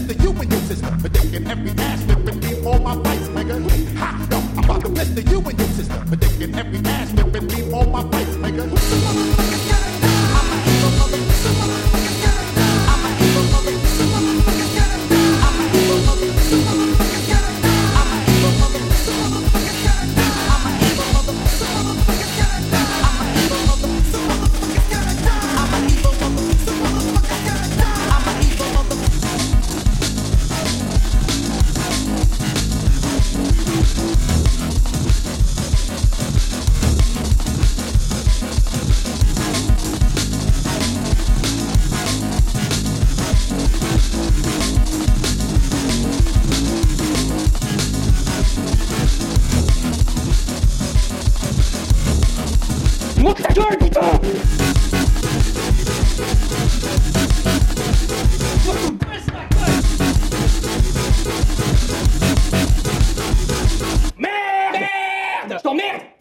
To blister you and your sister. Predicting every ass whipping me all my fights, nigga. Ha, yo, I'm about to blister you and your sister. Predicting every ass whipping me all my fights, nigga. Monte ta gueule, putain Merde Merde Je t'emmerde.